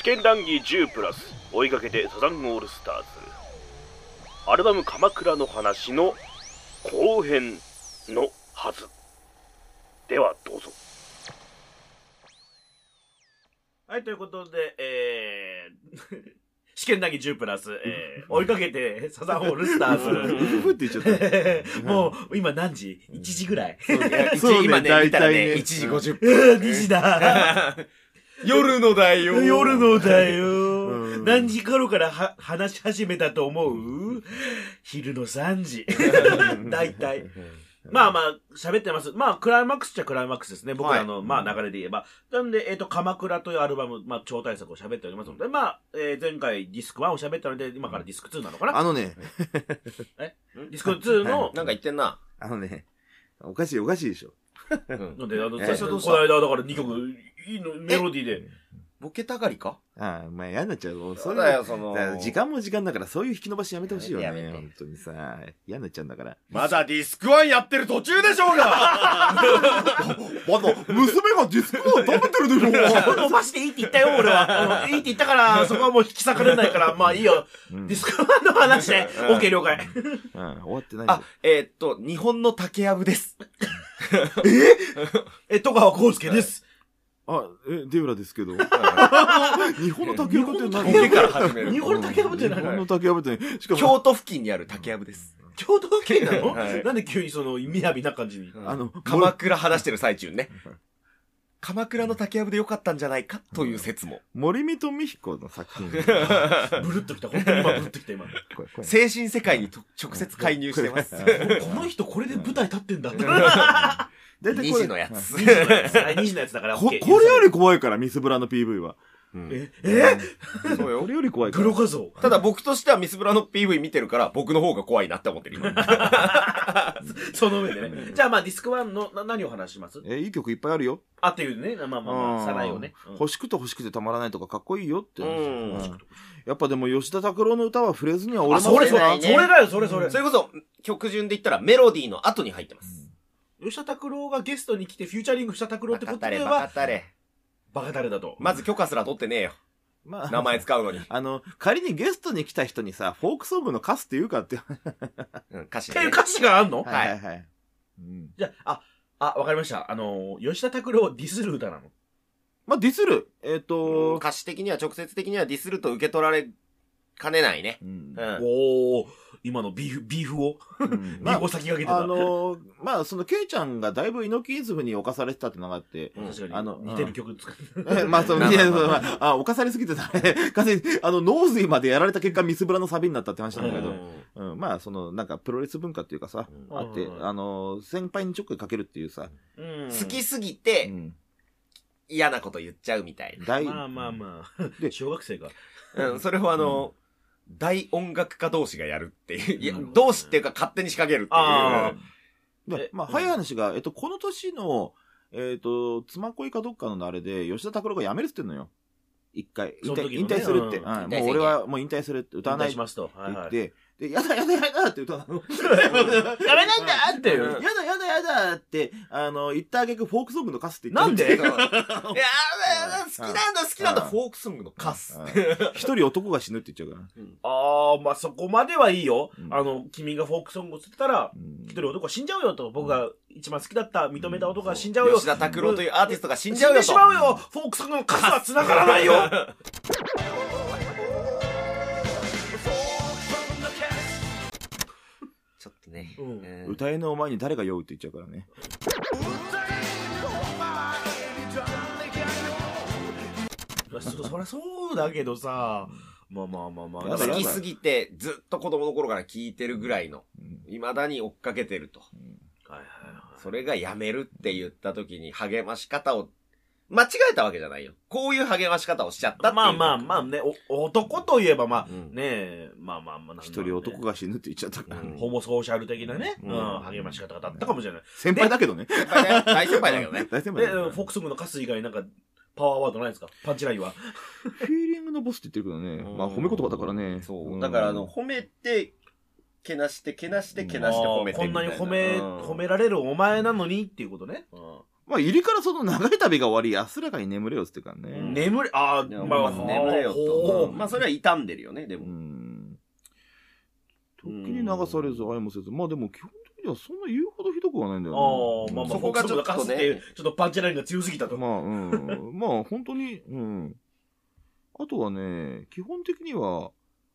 試験談義10プラス追いかけてサザンオールスターズアルバム「鎌倉の話」の後編のはずではどうぞはい、ということで、えー、試験談義10プラス、えー、追いかけてサザンオールスターズ。ふって言っちゃった。もう、今何時 ?1 時ぐらい。そうね今ね、大体見たらね、ね1時50う分。ん2時だ。夜のだよ。夜のだよ。うん何時頃からは話し始めたと思う？昼の3時。大体。まあまあ、喋ってます。まあ、クライマックスっちゃクライマックスですね。僕らの、まあ流れで言えば。なんで、えっ、と、鎌倉というアルバム、まあ、超大作を喋っておりますので、まあ、えー前回ディスク1を喋ったので、今からディスク2なのかな？あのね、ディスク2の、なんか言ってんな。あのね、おかしいおかしいでしょ。なんで、あの、え最初この間、だから2曲、いいの、メロディーで。ボケたがりか？ああ、まあ嫌になっちゃう。そうだよ、その時間も時間だからそういう引き伸ばしやめてほしいよね。本当にさ、嫌になっちゃうんだから。まだディスクワンやってる途中でしょうが まだ、娘がディスクを食べてるでしょ伸ばしていいって言ったよ、俺は。うんいいって言ったから、そこはもう引き裂かれないから、まあいいよ。うんディスク1の話ね。うん OK 了解。うん、終わってないあ、えーっと、日本の竹やぶです。え、戸川康介です。あ、え、デウラですけど。日本の竹やぶって何？ボケから始める。日本の竹やぶって何？日本の竹やぶってね、しかも、京都付近にある竹やぶです。京都府警なの？はいなんで急にその、みやびな感じに。あの、鎌倉話してる最中にね。鎌倉の竹やぶでよかったんじゃないかという説も。森見と美彦の作品。ブルッときた。本当に今ブルッときた、今。精神世界にと直接介入してます。の人これで舞台立ってんだ。大体これ二時のやつ。2時のやつ。はい2時のやつだからこ。これより怖いから、ミスブラの PV は。え、え？そうよこれより怖いから。プロ画像。ただ僕としてはミスブラの PV 見てるから僕の方が怖いなって思ってる今。その上でね。じゃあまあディスク1のな何を話します？え、いい曲いっぱいあるよ。あっていうね。まあまあまあ、さらいをね。うん欲しくて欲しくてたまらないとかかっこいいよって。うんうんやっぱでも吉田拓郎の歌は触れずには俺あ、もそれそれ、それだよ、それそれそ。れこそ曲順で言ったらメロディーの後に入ってます。吉田拓郎がゲストに来てフューチャリングした拓郎ってことでバカたれバカは、たれ。バカ誰だと。まず許可すら取ってねえよ。まあ名前使うのに。あの、仮にゲストに来た人にさ、フォークソングのカスって言うかって。うん、歌詞でね。っていう歌詞があんの？はいはいはい。うんじゃあ、あ、あ、わかりました。あの、吉田拓郎をディスる歌なの。まあ、ディスる。えっ、うんと、歌詞的には直接的にはディスると受け取られかねないね。うんうん。おー、今のビーフ、ビーフを、うん。まビーフを先駆けてた。あ、あのーまあ、その、ケイちゃんがだいぶ猪木イズムに侵されてたってのがあって、うん。確かに、あの似てる曲作って。えまあ、その、まあいや、まあまあそのまあ、あ、侵されすぎてたね。完全に、あの、脳髄までやられた結果、ミスブラのサビになったって話なんだけど、うん、まあ、その、なんか、プロレス文化っていうかさ、うん。あって、うん。あのー先輩にちょっかいかけるっていうさ、うん。好きすぎうてん。嫌なこと言っちゃうみたい大、まあまあまあ。で小学生が。な。うん、それをあの、大音楽家同士がやるっていう。いやうん、同士っていうか勝手に仕掛けるってあいう。まあ、早い話が、えっと、この年の、えっと、妻恋かどっかのあれで、吉田拓郎が辞めるって言ってんのよ。一回。引退、するって。もう俺はもう引退するって歌わないってしますと。はいはい。で、やだやだやだって歌うの。やめないんだってやだやだやだって、あの、言ったあげくフォークソングのカスって言なんで？ってるい やー、好きなんだ、好きなんだ、うんフォークソングのカス。うん一人男が死ぬって言っちゃうから。ああ、まあそこまではいいよ。うんあの、君がフォークソングをつってたら、うん一人男は死んじゃうよと。僕が一番好きだった、認めた男が死んじゃうよ。吉田拓郎というアーティストが死死んんじゃうよと。でしまうよフォークソングのカスは繋がらないよ ね。うんうん歌えのお前に誰が酔うって言っちゃうからね。そそりゃそうだけどさ、まあまあまあまあ。好きすぎて、ずっと子供の頃から聞いてるぐらいの、うん未だに追っかけてると。はいはいはいそれがやめるって言った時に励まし方を、間違えたわけじゃないよ。こういう励まし方をしちゃったっていう。まあまあまあね、お男といえばまあ、うんねえ、まあまあまあね、一人男が死ぬって言っちゃったから。うんホモソーシャル的なね、ううんん、励まし方がだったかもしれない。先輩だけどね。大先輩だけどね。で、大先輩だけどフォークソングのカス以外になんか、パワーワードないですか？パンチラインは。フィーリングのボスって言ってるけどね。まあ褒め言葉だからね。そう。んだからあの、、褒めて、けなして、けなして、けなして褒めてこんなに褒め、うん褒められるお前なのにっていうことね。うんまあ、入りからその長い旅が終わり、安らかに眠れよっつってからね。眠れ、あいやあ、まあ、まず眠れよほと。うまあ、それは傷んでるよね、でうも。ん。時に流されず、愛もせず。まあでも、基本的にはそんな言うほどひどくはないんだよね。ああ、まあまあ、そこがちょっとねフォックスも出すってちょっとパンチラインが強すぎたと。まあ、うん。まあ、本当に、うん。あとはね、基本的には、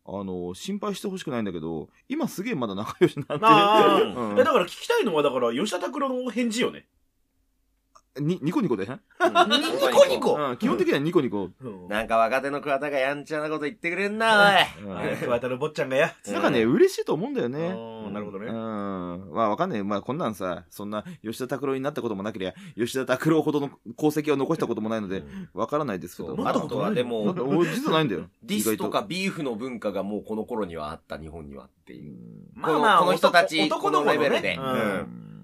あの、心配してほしくないんだけど、今すげえまだ仲良しになってある。あ、うんえだから聞きたいのは、だから、吉田拓郎の返事よね。に、ニコニコで、ニニコニコ？うん、基本的にはニコニコ。うん。なんか若手の桑田がやんちゃなこと言ってくれんな、おい。うん桑田の坊ちゃんがや。なんかね、嬉しいと思うんだよね。ああなるほどねうん。まあわかんない。まあこんなんさ、そんな吉田拓郎になったこともなければ、吉田拓郎ほどの功績を残したこともないので、わからないですけど。あとはでだも実はないんだよ。ディスとかビーフの文化がもうこの頃にはあった、日本にはってという。うんこのこの人たちこのレベルでううん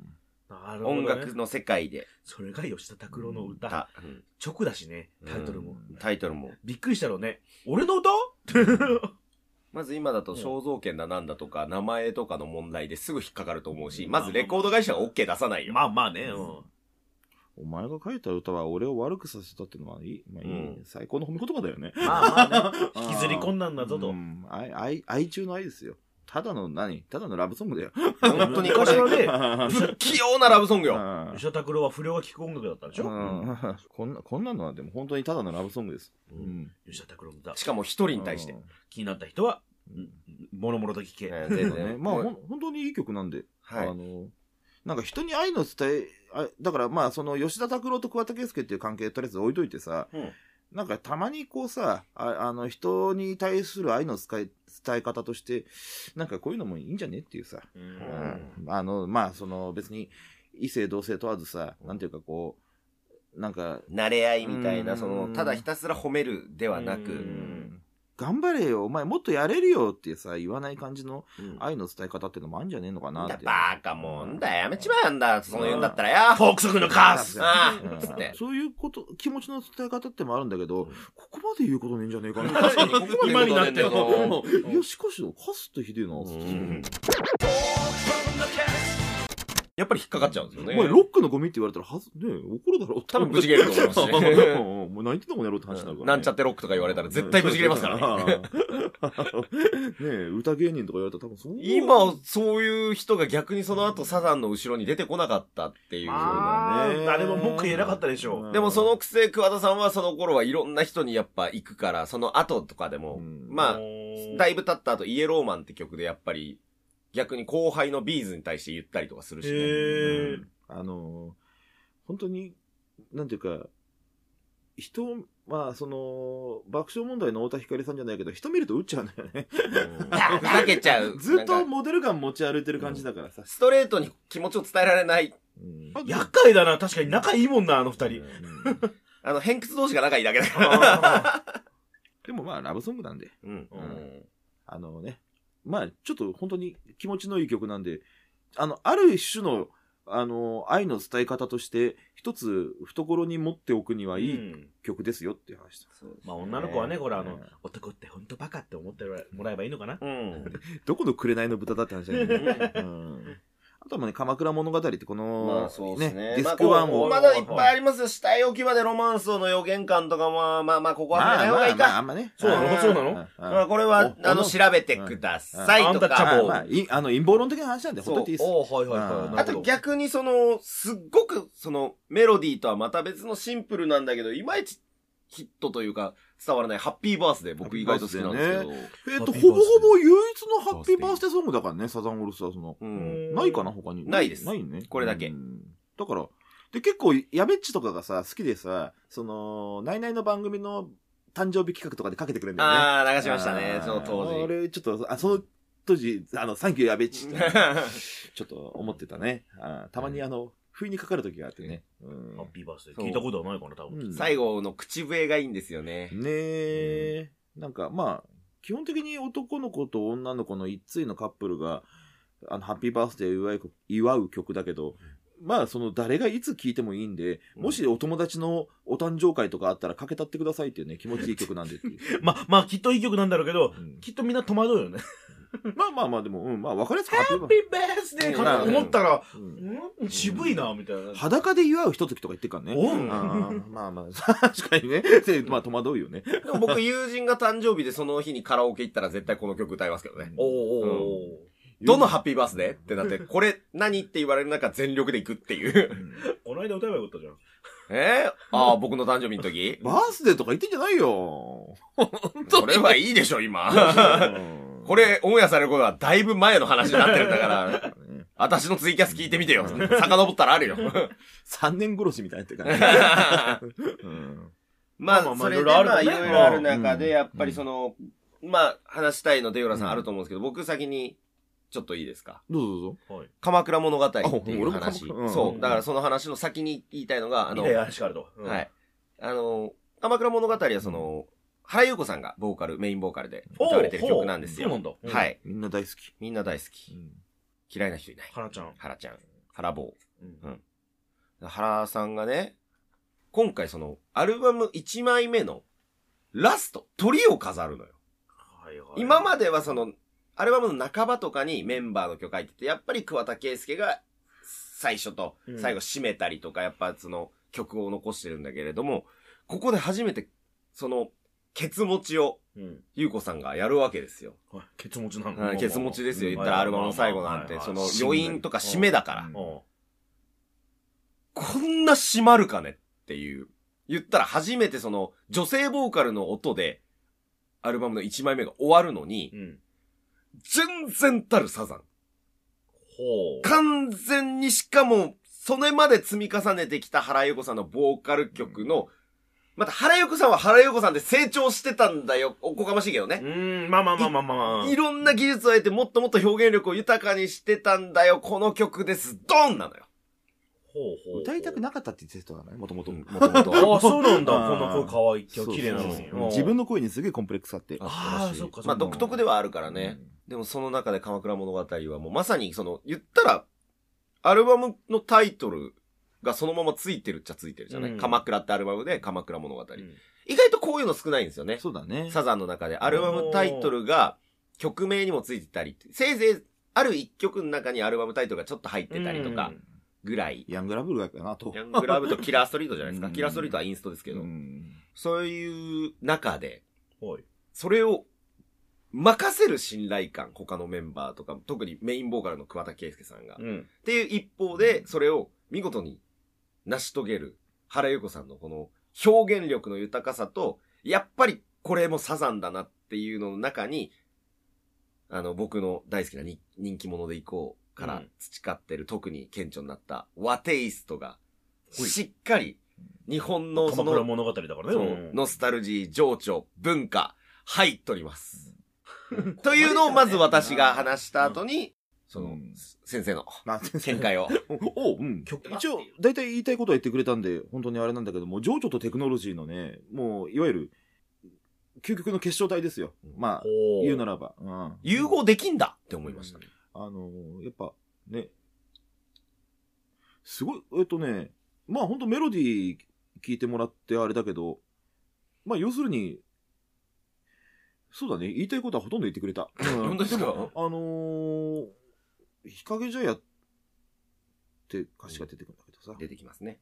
ね音楽の世界で。それが吉田拓郎の歌。たうん直だしね、タイトルも。タイトルも。びっくりしたろうね。俺の歌？まず今だと肖像権だなんだとか、名前とかの問題ですぐ引っかかると思うし、まずレコード会社が OK 出さないよ。まあまあね、うん。お前が書いた歌は俺を悪くさせたっていうのはいい。まあいいうん最高の褒め言葉だよね。まあまあね、引きずり込んだんだぞとう。ん愛、愛、愛中の愛ですよ。ただの何？ただのラブソングだよ。本当にこ昔はれ、ね、不器用なラブソングよ。うん吉田拓郎は不良が聴く音楽だったんでしょ？うんこんな、こんなのはでも本当にただのラブソングです。ううんん。吉田拓郎の歌し。かも一人に対して。気になった人は、もろもろと聞け。全然。ね まあ、ほん本当にいい曲なんで。はいあ。の、なんか人に愛の伝え、あだからまあ、その吉田拓郎と桑田佳祐っていう関係とりあえず置いといてさ、うんなんかたまにこうさ、ああの人に対する愛の伝え、伝え方として、なんかこういうのもいいんじゃねっていうさ、うん。うん。あの、まあ、その別に異性同性問わずさ、なんていうかこう、なんか、慣れ合いみたいな、うん。その、ただひたすら褒めるではなうく、ん頑張れよ、お前もっとやれるよってさ、言わない感じのうん愛の伝え方っていうのもあるんじゃねえのかなって。バカもんだよ、やめちまえんだ、そういうんだったらよ。フォークソングのカース。そういうこと、気持ちの伝え方ってもあるんだけど、ここまで言うことねえんじゃねえかな。今になって言うことねえんだいや、しかし、カスってひでえな、つって。うんやっぱり引っかかっちゃうんですよね。お前、ロックのゴミって言われたら、はず、ねえ怒るだろう多分ブチ切れると思いますねうんもう何言ってんのこの野郎って話になるから、なんちゃってロックとか言われたら絶対ブチ切れますからね。ねえ、歌芸人とか言われたら多分そう。今、そういう人が逆にその後サザンの後ろに出てこなかったっていう。まあ誰も文句言えなかったでしょう。んでもそのくせ桑田さんはその頃はいろんな人にやっぱ行くから、その後とかでも、うん。まあ、あだいぶ経った後、イエローマンって曲でやっぱり、逆に後輩のビーズに対して言ったりとかするしね。へえあの、本当に、なんていうか、人、まあ、その、爆笑問題の太田光さんじゃないけど、人見ると打っちゃうんだよね。ふざけちゃう。ずっとモデルガン持ち歩いてる感じだからさ。ストレートに気持ちを伝えられない。うん厄介だな、確かに仲いいもんな、あの二人。あの、偏屈同士が仲いいだけだから。でもまあ、ラブソングなんで。うん。うんあのね、まあ、ちょっと本当に気持ちのいい曲なんで、あの、ある種の、あの、愛の伝え方として、一つ懐に持っておくにはいい曲ですよっていう話だ。まあ女の子はね、これあのうん、男って本当バカって思ってもらえばいいのかな？うん。どこの紅の豚だって話だよね。うんあとはね、鎌倉物語ってこの、まあそうですね。ディまあスクワンを。まだいっぱいありますよ。死体置き場でロマンスの予言感とかも、まあまあ、ここは触れない方がいいまあまあ、あか。んまね。そうなの？うんそうなの？まあこれは、おあの、お調べてくださいとか。まあ、いあの、陰謀論的な話なんで、ほっといていいです。おはいはいはい。うんあと逆にその、すっごく、その、メロディーとはまた別のシンプルなんだけど、いまいちヒットというか、伝わらないハッピーバースデー僕意外と好きなんですけど。えっーバースデーほぼほぼ唯一のハッピーバースデーソングだからね、サザンオールスターズの。うん。ないかな、他に。ないですないね。これだけうんだから、で、結構、やべっちとかがさ、好きでさ、その、ナイナイの番組の誕生日企画とかでかけてくれるんだよね。ああ、流しましたね、その当時。俺、ちょっと、あ、その当時、あの、サンキューやべっちって、ちょっと思ってたね。あーたまにあの、不意にかかる時があってね。うんハッピーバースデー。そう聞いたことはないかな、多分。うん最後の口笛がいいんですよね。ねえ、なんかまあ、基本的に男の子と女の子の一対のカップルが、あの、ハッピーバースデーを祝う祝う曲だけど、まあ、その、誰がいつ聴いてもいいんで、うんもしお友達のお誕生会とかあったらかけたってくださいっていうね、気持ちいい曲なんでっていう。まあ、まあ、きっといい曲なんだろうけど、うんきっとみんな戸惑うよね。まあまあまあ、でも、うん、まあ、わかりやすくハッピーバースデーかなと思ったら、うんん渋いな、みたいな。裸で祝うひと時とか言ってるからね。おううんまあまあ、確かにね。でまあ、戸惑うよね。でも僕、友人が誕生日でその日にカラオケ行ったら絶対この曲歌いますけどね。おーおどのハッピーバースデーってなって、これ何って言われる中全力で行くっていう。ーこの間歌えばよかったじゃん。えー、ああ、僕の誕生日の時？バースデーとか言ってんじゃないよ。それはいいでしょ、今。うんこれ、オンエアされることはだいぶ前の話になってるんだから、ね私のツイキャス聞いてみてよ。遡ったらあるよ。3年殺しみたいになってるからね。うんまあ、まあまあそれでいろいろあるまあ、いねろいろある中で、うんやっぱりその、まあ、話したいので、ヨラさんうんあると思うんですけど、僕先に、ちょっといいですか？どうぞどうぞ。はい。鎌倉物語っていう話。そう。だからその話の先に言いたいのが、あの、みたいな話があると。うんはい。。あの、鎌倉物語はその、原優子さんがボーカル、メインボーカルで歌われてる曲なんですよ。そうなんだ。うんはい。みんな大好き。みんな大好き。嫌いな人いない。花ちゃん。原ちゃん。原坊。うん原さんがね、今回その、アルバム1枚目のラスト、鳥を飾るのよ。はいはい今まではその、アルバムの半ばとかにメンバーの曲入ってて、やっぱり桑田佳祐が最初と最後締めたりとか、やっぱその曲を残してるんだけれども、ここで初めて、その、ケツ持ちを、うん。ゆうこさんがやるわけですよ。はいケツ持ちなのはいケツ持ちですよ。うん言ったらアルバムの最後なんて、そのはい余韻とか締めだから。うんうんこんな締まるかねっていう。言ったら初めてその女性ボーカルの音でアルバムの1枚目が終わるのにう、ん。全然たるサザン。ほう。完全にしかも、それまで積み重ねてきた原由子さんのボーカル曲の、また原由子さんは原由子さんで成長してたんだよ。おこがましいけどうね。ーん、まあまあまあまあまあまあ。いろんな技術を得てもっともっと表現力を豊かにしてたんだよ。この曲です。ドンなのよ。ほうほう。歌いたくなかったって言ってたからね、もともと。もともとは。ああ、そうなんだ。こんな声可愛い。今日綺麗なのに。そうそううん自分の声にすげえコンプレックスあって。ああ、そっかそっか。まあ独特ではあるからね。でもその中で鎌倉物語はもうまさにその、言ったら、アルバムのタイトルがそのままついてるっちゃついてるじゃない、うん鎌倉ってアルバムで鎌倉物語。うん意外とこういうの少ないんですよね。そうだね。サザンの中でアルバムタイトルが曲名にもついてたり、せいぜいある一曲の中にアルバムタイトルがちょっと入ってたりとかぐらい。ヤングラブルがかなと。ヤングラブとキラーストリートじゃないですか。うんキラーストリートはインストですけど。うんそういう中で、おい。それを任せる信頼感、他のメンバーとか、特にメインボーカルの桑田佳祐さんが。っうん。ていう一方で、それを見事に成し遂げる原由子さんのこの表現力の豊かさと、やっぱりこれもサザンだなっていうのの中に、あの、僕の大好きなに人気者でいこうからうん培ってる、特に顕著になった和テイストが、しっかり日本のその、物語だからね。うんノスタルジー、情緒、文化、入っとります。というのをまず私が話した後に、そのうん、先生のまあ、見解を。おう、うん。一応、大体言いたいことは言ってくれたんで、本当にあれなんだけども、情緒とテクノロジーのね、もう、いわゆる、究極の結晶体ですよ。まあ。言うならば。うん。融合できんだって思いました。あのーやっぱ、ね、すごい、えっとね、まあ本当メロディー聞いてもらってあれだけど、まあ要するに、そうだね、言いたいことはほとんど言ってくれた。うん 本当ですか？あのー、日陰茶屋って歌詞が出てくるんだけどさ、出てきますね。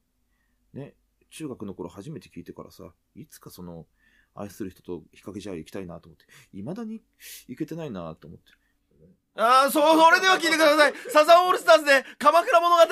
ね、中学の頃初めて聞いてからさ、いつかその、愛する人と日陰茶屋行きたいなと思って、未だに行けてないなと思って。ああ、そう、それでは聞いてください。サザンオールスターズで、鎌倉物語。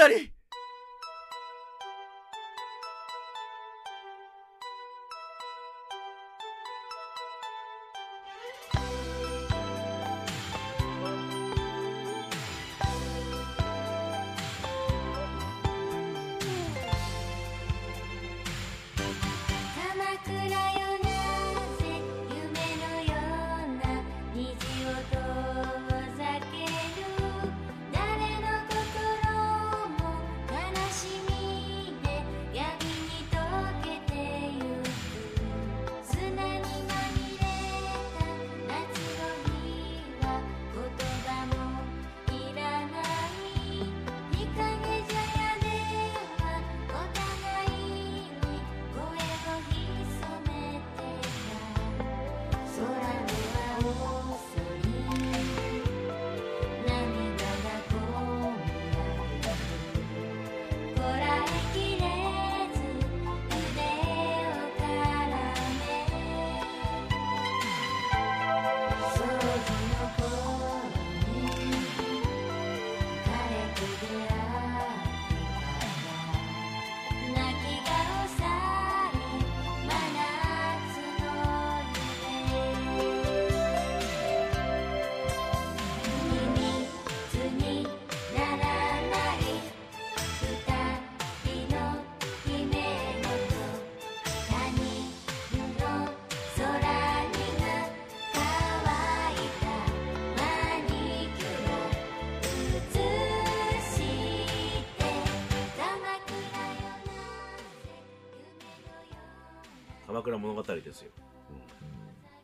倉物語ですよ。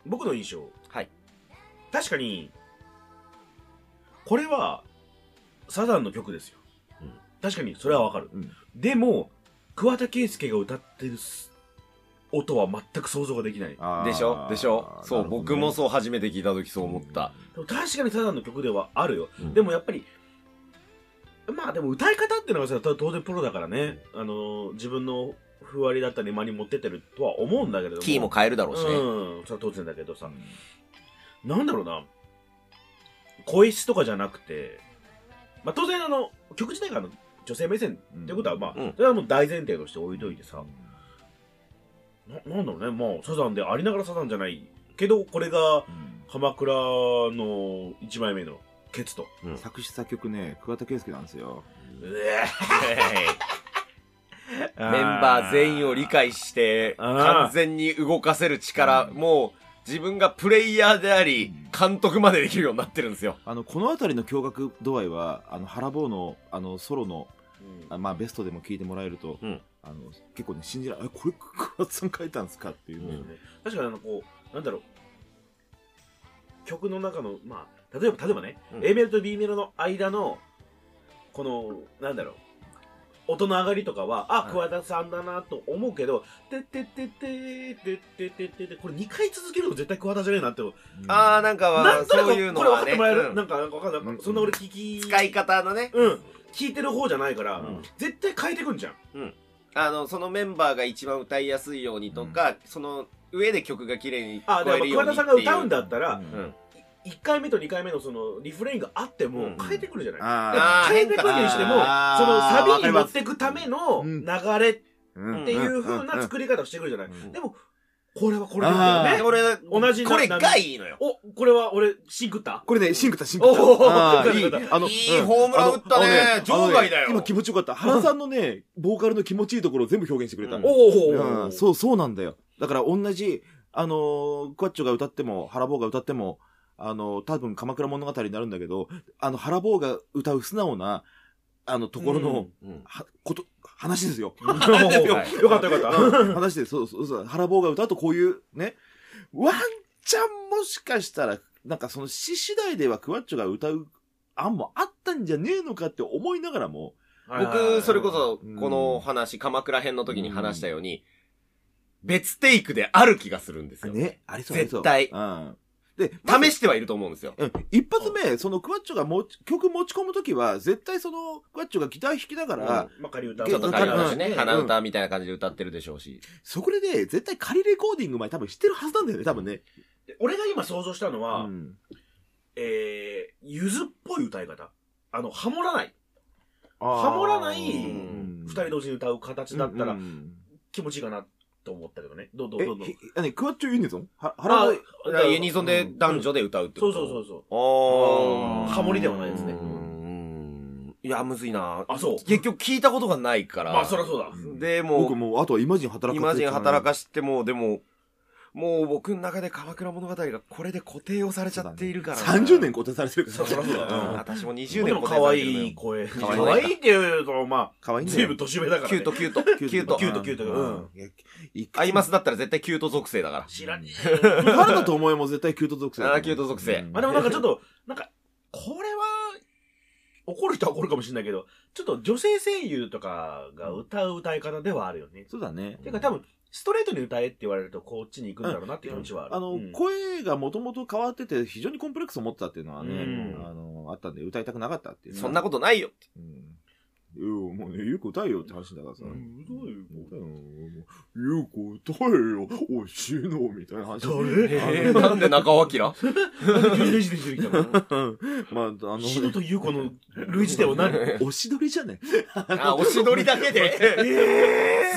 僕の印象。はい。確かに、これは、サザンの曲ですよ。うん確かに、それはわかる。うんでも、桑田佳祐が歌ってる音は全く想像ができない。でしょ？でしょ？そう、ね僕もそう初めて聞いた時そう思った。でも確かにサザンの曲ではあるよ。うんでもやっぱり、まあでも歌い方っていうのがさ、当然プロだからね、あのー自分のふわりだったり間に持ってってるとは思うんだけれども。キーも変えるだろうしね。うん、それは当然だけどさ、なんだろうな、声質とかじゃなくて、まあ当然あの、曲自体があの女性目線ってことは、まあ、うん。それはもう大前提として置いといてさ、ななんだろうね、まあサザンでありながらサザンじゃないけど、これが鎌倉の一枚目のケツと。うん。作詞作曲ね、桑田佳祐なんですよ。うえ メンバー全員を理解して、完全に動かせる力、もう自分がプレイヤーであり、監督までできるようになってるんですよ。あの、この辺りの驚愕度合いは、あの、ハラボーの、あの、ソロの、あまあ、ベストでも聞いてもらえると、うん。あの、結構ね、信じられない、えこれ、桑田さん書いたんですかっていうね。確かにあのこうなんだろう。曲の中のまあ例えば例えばね、うん。A メロと B メロの間のこのなんだろう音の上がりとかは、あ、桑田さんだなと思うけど、てててててってててて、これ2回続けるの絶対桑田じゃねえなって。ああ、なんかは、そういうのこれ分かってもらえる。なんか、なんかかんない。そんな俺聞き。使い方のね。うん。聞いてる方じゃないから、絶対変えてくんじゃん。うん。あの、そのメンバーが一番歌いやすいようにとか、その上で曲が綺麗に聞って。あ、でも桑田さんが歌うんだったら、うん1回目と2回目のそのリフレインがあってもうん変えてくるじゃない、ああー変えてくるにしても、そのサビに持ってくためのうん流れっーていう風な作り方をしてくるじゃない？うんでも、これはこれだよね。で俺、同じなこれがいいのよ。お、これは俺、シンクった？これね、シンクタ、シンクタ。おーあーいい。あの、いいホームラン打ったね場外だよね今気持ちよかった。原さんのね、ボーカルの気持ちいいところを全部表現してくれた。うんおおうん、そう、そうなんだよ。だから同じ、あのークワッチョが歌っても、ハラボーが歌っても、あのー多分鎌倉物語になるんだけど、あの、ハラボーが歌う素直な、あの、ところの、うんは、こと、話ですよ。よ。かったよかった。話で、そうそうそう、ハラボーが歌うとこういう、ね、ワンチャンもしかしたら、なんかその詩次第ではクワッチョが歌う案もあったんじゃねえのかって思いながらも、僕、それこそうん、この話、鎌倉編の時に話したように、別テイクである気がするんですよ。ね、ありそうありそう。絶対。うん。で、試してはいると思うんですよ。うん一発目、そのクワッチョがもち曲持ち込むときは、絶対そのクワッチョがギター弾きながら、まあ、仮歌ちょっと仮歌だしね、うん鼻歌みたいな感じで歌ってるでしょうし。そこでね、絶対仮レコーディング前多分知ってるはずなんだよね、多分ね。俺が今想像したのは、うんえー、ゆずっぽい歌い方。あの、ハモらない。ハモらないうん二人同時に歌う形だったら気持ちいいかなと思ったけどね。どうどうえどうどう？ひあね、クワッチョユニゾン？は腹のあユニゾンで男女で歌うってそこと？うそうそうそう。あーハモリではないですねうーんいや、むずいなあそう結局聞いたことがないから。まあ、そりゃそうだ。で、もう、僕もう、あとはイマジン働かイマジン働かかしても、でも、もう僕の中で鎌倉物語がこれで固定をされちゃっているからな。30年固定されてるから。そりゃそうだうんうん私も20で年も可愛固定されてるのよい声。可愛い愛いっていうと、まあ、かわいいんだよ。随分年上だから、ね。キュート、キュート、キュート。キュートキュートうんいやいアイマスだったら絶対キュート属性だから。知らね原田と思えも絶対キュート属性だと思う。あーキュート属性うんまあでもなんかちょっと、なんか、これは、怒る人は怒るかもしれないけど、ちょっと女性声優とかが歌う歌い方ではあるよね。そうだね。てか多分、ストレートに歌えって言われるとこっちに行くんだろうなっていう気持ちはある。あの、うん声がもともと変わってて、非常にコンプレックスを持ってたっていうのはね、うんあの、あったんで、歌いたくなかったっていうね。そんなことないよ。うん。いや、もうね、ゆうこ歌えよって話だからさ。うん歌えよ。歌えよ。もうゆうこ歌えよ。おしいの、みたいな話。誰？えー、なんで中尾明なんで急にレジで出てきたのまあ、あの、篠と優子の類似点は何？おしどりじゃない？あ、おしどりだけで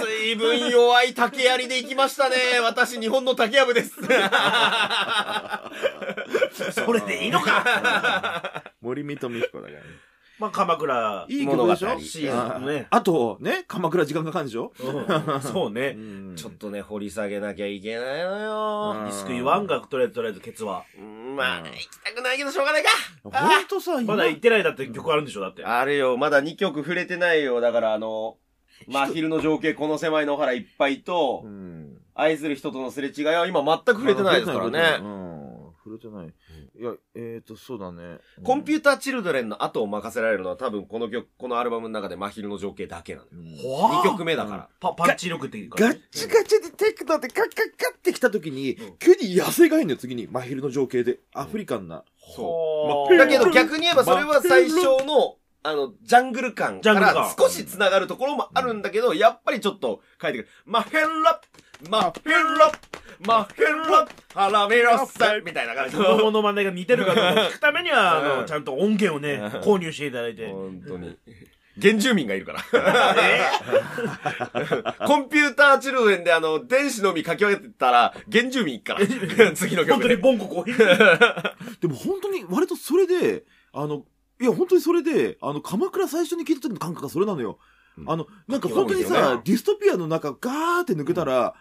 水分弱い竹槍で行きましたね。私、日本の竹やぶです。それでいいのか森見と美彦だからね。まあ、鎌倉。いい曲でしょ？物語シーズンね。あと、ね、鎌倉時間かかるんでしょ？うんそうね。んちょっとね、掘り下げなきゃいけないのよ。うんリスクイワンがとりあえずとりあえずケツは。うんまあ、行きたくないけどしょうがないか。ほんとさ、今まだ行ってないだって曲あるんでしょだって。あるよ、まだ2曲触れてないよ。だからあの、真昼の情景この狭い野原いっぱいとう、ん。愛する人とのすれ違いは今全く触れてないですからうね。ん。触れてない。いや、えーと、そうだね。コンピューターチルドレンの後を任せられるのは多分この曲、このアルバムの中で真昼の情景だけなのよ。うんほわ2曲目だから。パパンチ力っていうかガッチガチでテクノでカッカッカッってきた時に、急に野生が入んのよ、次に。真昼の情景で。アフリカンな。ほだけど逆に言えばそれは最初の、あの、ジャングル感から少し繋がるところもあるんだけど、やっぱりちょっと書いてくる。マヘラマヘラマヘラハラメラッサみたいな感じこのモノマネが似てるかどうか聞くためには、あの、うんちゃんと音源をね、購入していただいて。本当に。原住民がいるから。コンピューターチルドレンであの、電子のみ書き分けてたら、原住民いっから。次の本当に。ボンココ。でも本当に、割とそれで、あの、いや、本当にそれで、あの、鎌倉最初に聞いた時の感覚がそれなのよ。うんあの、なんか本当にさディストピアの中ガーって抜けたら、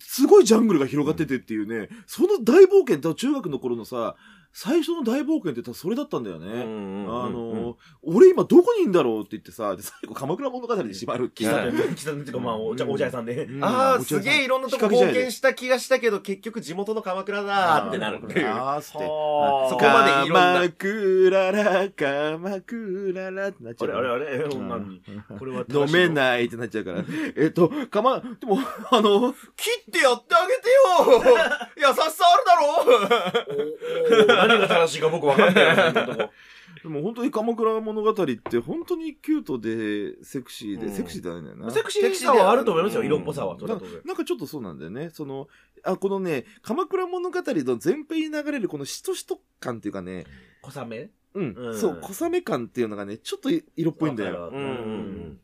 すごいジャングルが広がっててっていうね、その大冒険と中学の頃のさ、最初の大冒険って多分それだったんだよね。あの、俺今どこにいんだろうって言ってさ、で最後鎌倉物語で閉まる喫茶うん店、喫茶店っていうか、まあ、お茶、屋さん。で。うん。ああ、すげえいろんなとこ冒険した気がしたけど、結局地元の鎌倉だーってなるっていう。ああそこまでいろんな鎌倉ら、鎌倉らってなっちゃう。あれあれあれえうん。何これは飲めないってなっちゃうから。えっと、かま、でも、あの、切ってやってあげてよ。優しさあるだろ何が正しいか僕分かんないよ今のとこでも本当に鎌倉物語って本当にキュートで、セクシーで、うん。セクシーじゃないんだよな。セクシーさはあると思いますよ、うん。色っぽさは。それなは当然なんかちょっとそうなんだよね。その、あ、このね、鎌倉物語の前編に流れるこのしとしと感っていうかね、小雨？うん、うん。そう、小雨感っていうのがね、ちょっと色っぽいんだよ。うん。うんうん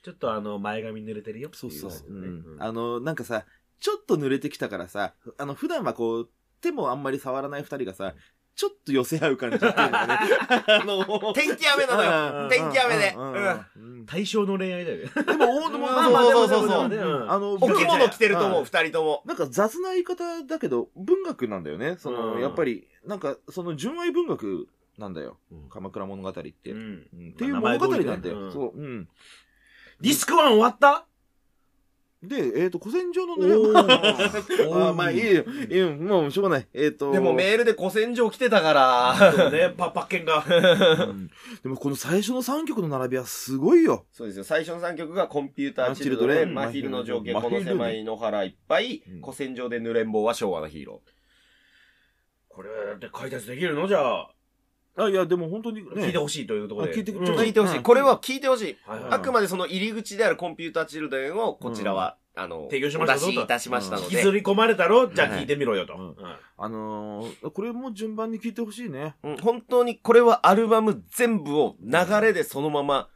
ちょっとあの、前髪濡れてるよ。そう。そうそう。うっていうん。あの、なんかさ、ちょっと濡れてきたからさ、あの、普段はこう、手もあんまり触らない二人がさ、ちょっと寄せ合う感じっていうのがね。あの、天気雨なのよ。天気雨で。対象の恋愛だよね。でも、おでも、まあまあそうそうそうあの、お着物着てると思う、はい二人とも。なんか雑な言い方だけど、文学なんだよね。その、うんやっぱり、なんか、その純愛文学なんだよ。うん鎌倉物語って。っていう物語なんだよ。うんそう、うん。ディスクワン終わった？で、えっ、と、古戦場のね、まあ、まあ、いいよ。いいよ。もう、しょうがない。えっ、と。でもメールで古戦場来てたから。そうね、パパッケンが。うんでもこの最初の3曲の並びはすごいよ。そうですよ。最初の3曲がコンピューターチルドレン、マ真昼の情景、この狭い野原いっぱいうん、古戦場で濡れんぼうは昭和のヒーロこれ、だって解説できるの？じゃあ、あ、いや、でも本当にね。聞いてほしいというところで。聞いてちょっー。聞いてほしい。うんこれは聞いてほしい。はいはいあくまでその入り口であるコンピューターチルドレンをこちらは、あの、提供しましたぞとお出しいたしましたの引きで。ずり込まれたろじゃあ聞いてみろよと。うんうんあのー、これも順番に聞いてほしいね。うん本当にこれはアルバム全部を流れでそのまま、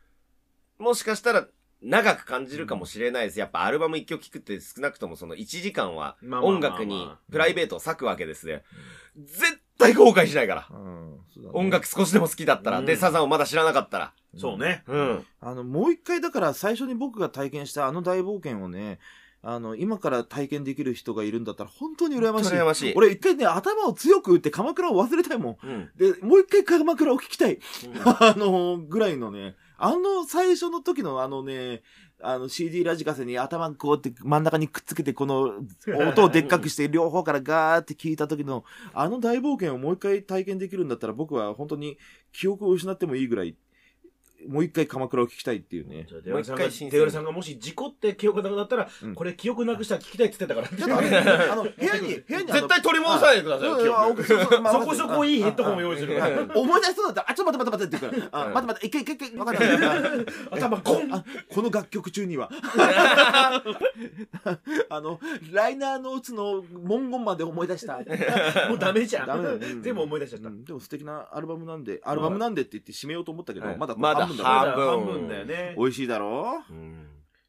もしかしたら長く感じるかもしれないです。やっぱアルバム一曲聴くって少なくともその1時間は音楽にプライベートを割くわけですね。絶対後悔しないから。うん。そうだね音楽少しでも好きだったら。うんで、サザンをまだ知らなかったら。そうね。うん。あの、もう一回だから最初に僕が体験したあの大冒険をね、あの、今から体験できる人がいるんだったら本当に羨ましい。羨ましい。俺一回ね、頭を強く打って鎌倉を忘れたいもん。うん。で、もう一回鎌倉を聞きたい。あの、ぐらいのね、あの最初の時のあのね、あの CD ラジカセに頭こうやって真ん中にくっつけてこの音をでっかくして 両方からガーって聞いた時のあの大冒険をもう一回体験できるんだったら僕は本当に記憶を失ってもいいぐらい、もう一回鎌倉を聞きたいっていうね。じゃあデワルさんが、もう一回新鮮デワルさんがもし事故って記憶なくなったら、うんこれ記憶なくしたら聞きたいって言ってたから。ちょっとあの、部屋に、部屋に絶対取り戻さないでくださいそこそこいいヘッドホンを用意するから。思い出しそうだったら、あ、ちょっと待って待って待ってって言うから、あ、うん待って待って、一回一回一回、わかった。頭ゴンあこの楽曲中には。あの、ライナーノーツの文言まで思い出した。もうダメじゃん。ダメだよ。ね全部思い出しちゃった。うん。でも素敵なアルバムなんで、アルバムなんでって言って締めようと思ったけど、はい。まだまだ。半分だ半から。まだ分半分だよね。美味しいだろ？うん。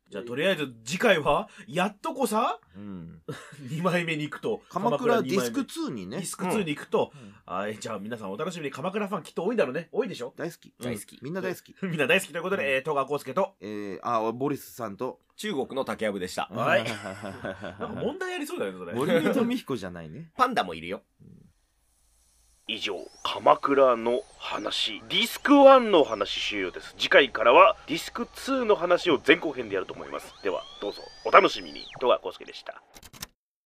じゃあとりあえず次回は、やっとこさ、うん。2枚目に行くと。鎌倉ディスク2にね。ディ、スク2に行くと、うん。はい、じゃあ皆さんお楽しみに。鎌倉ファンきっと多いんだろうね。多いでしょ？大好き。大好き。みんな大好き。みんな大好きということで、えー、戸川康介と、えー、あ、ボリスさんと、中国の竹やぶでした。はい なんか問題ありそうだよね、それ。森見と美彦じゃないね。パンダもいるよ。以上鎌倉の話ディスク1の話終了です次回からはディスク2の話を前後編でやると思いますではどうぞお楽しみに戸川浩介でした